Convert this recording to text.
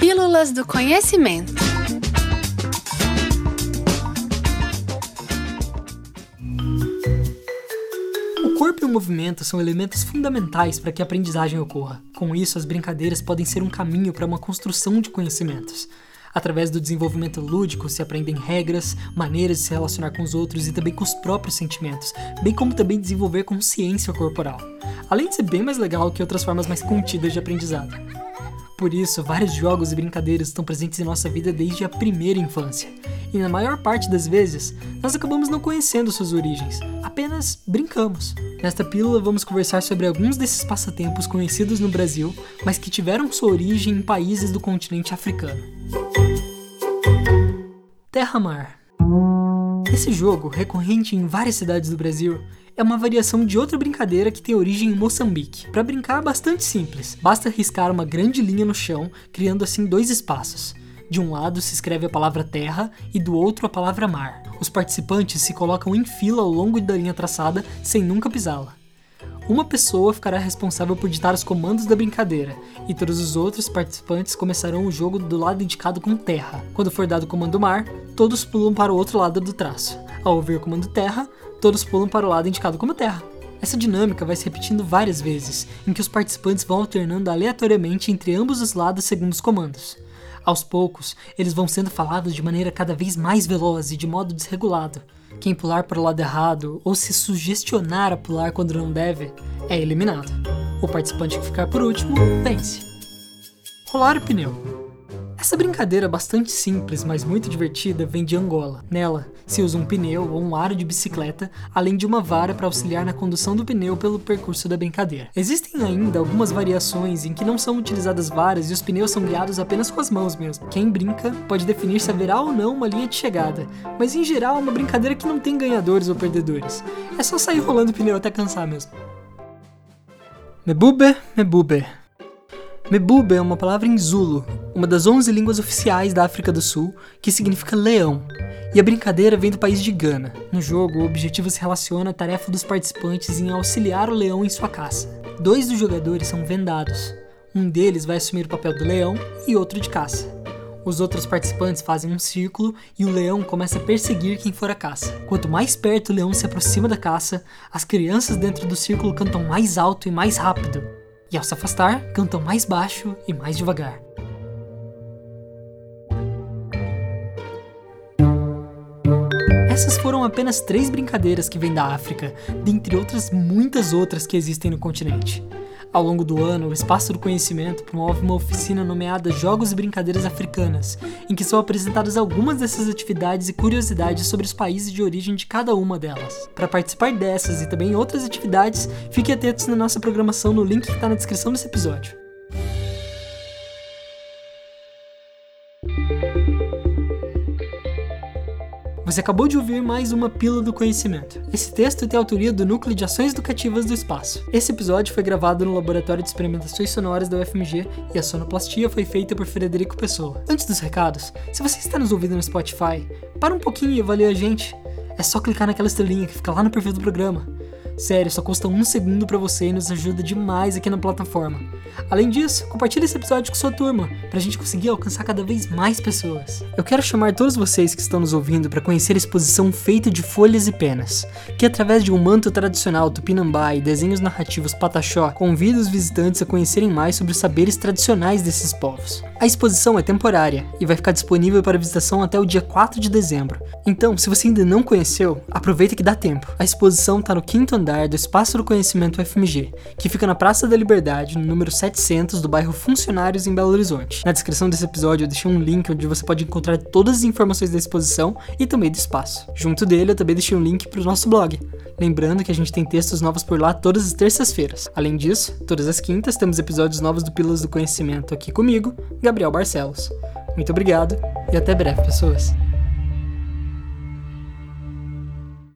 Pílulas do Conhecimento. O corpo e o movimento são elementos fundamentais para que a aprendizagem ocorra. Com isso, as brincadeiras podem ser um caminho para uma construção de conhecimentos. Através do desenvolvimento lúdico se aprendem regras, maneiras de se relacionar com os outros e também com os próprios sentimentos, bem como também desenvolver consciência corporal. Além de ser bem mais legal que outras formas mais contidas de aprendizado. Por isso, vários jogos e brincadeiras estão presentes em nossa vida desde a primeira infância. E na maior parte das vezes, nós acabamos não conhecendo suas origens, apenas brincamos. Nesta pílula, vamos conversar sobre alguns desses passatempos conhecidos no Brasil, mas que tiveram sua origem em países do continente africano. Terra-Mar Esse jogo, recorrente em várias cidades do Brasil, é uma variação de outra brincadeira que tem origem em Moçambique. Para brincar, é bastante simples. Basta riscar uma grande linha no chão, criando assim dois espaços. De um lado se escreve a palavra terra e do outro a palavra mar. Os participantes se colocam em fila ao longo da linha traçada sem nunca pisá-la. Uma pessoa ficará responsável por ditar os comandos da brincadeira, e todos os outros participantes começarão o jogo do lado indicado com terra. Quando for dado o comando mar, todos pulam para o outro lado do traço. Ao ouvir o comando terra, todos pulam para o lado indicado como terra. Essa dinâmica vai se repetindo várias vezes, em que os participantes vão alternando aleatoriamente entre ambos os lados segundo os comandos. Aos poucos, eles vão sendo falados de maneira cada vez mais veloz e de modo desregulado. Quem pular para o lado errado ou se sugestionar a pular quando não deve é eliminado. O participante que ficar por último vence. Rolar o pneu. Essa brincadeira bastante simples, mas muito divertida, vem de Angola. Nela, se usa um pneu ou um aro de bicicleta, além de uma vara para auxiliar na condução do pneu pelo percurso da brincadeira. Existem ainda algumas variações em que não são utilizadas varas e os pneus são guiados apenas com as mãos mesmo. Quem brinca pode definir se haverá ou não uma linha de chegada, mas em geral é uma brincadeira que não tem ganhadores ou perdedores. É só sair rolando o pneu até cansar mesmo. Mebube, mebube. Mebube é uma palavra em Zulu, uma das 11 línguas oficiais da África do Sul, que significa leão. E a brincadeira vem do país de Gana. No jogo, o objetivo se relaciona à tarefa dos participantes em auxiliar o leão em sua caça. Dois dos jogadores são vendados. Um deles vai assumir o papel do leão e outro de caça. Os outros participantes fazem um círculo e o leão começa a perseguir quem for a caça. Quanto mais perto o leão se aproxima da caça, as crianças dentro do círculo cantam mais alto e mais rápido e ao se afastar, cantam mais baixo e mais devagar. Essas foram apenas três brincadeiras que vêm da África, dentre outras muitas outras que existem no continente. Ao longo do ano, o Espaço do Conhecimento promove uma oficina nomeada Jogos e Brincadeiras Africanas, em que são apresentadas algumas dessas atividades e curiosidades sobre os países de origem de cada uma delas. Para participar dessas e também outras atividades, fique atentos na nossa programação no link que está na descrição desse episódio. Você acabou de ouvir mais uma Pílula do Conhecimento. Esse texto tem autoria do Núcleo de Ações Educativas do Espaço. Esse episódio foi gravado no Laboratório de Experimentações Sonoras da UFMG e a sonoplastia foi feita por Frederico Pessoa. Antes dos recados, se você está nos ouvindo no Spotify, para um pouquinho e avalie a gente. É só clicar naquela estrelinha que fica lá no perfil do programa. Sério, só custa um segundo para você e nos ajuda demais aqui na plataforma. Além disso, compartilhe esse episódio com sua turma, pra gente conseguir alcançar cada vez mais pessoas. Eu quero chamar todos vocês que estão nos ouvindo para conhecer a exposição feita de folhas e penas, que através de um manto tradicional tupinambá e desenhos narrativos pataxó, convida os visitantes a conhecerem mais sobre os saberes tradicionais desses povos. A exposição é temporária e vai ficar disponível para visitação até o dia 4 de dezembro. Então, se você ainda não conheceu, aproveita que dá tempo. A exposição está no quinto andar andar do Espaço do Conhecimento FMG, que fica na Praça da Liberdade, no número 700 do bairro Funcionários em Belo Horizonte. Na descrição desse episódio eu deixei um link onde você pode encontrar todas as informações da exposição e também do espaço. Junto dele eu também deixei um link para o nosso blog. Lembrando que a gente tem textos novos por lá todas as terças-feiras. Além disso, todas as quintas temos episódios novos do Pílulas do Conhecimento aqui comigo, Gabriel Barcelos. Muito obrigado e até breve, pessoas.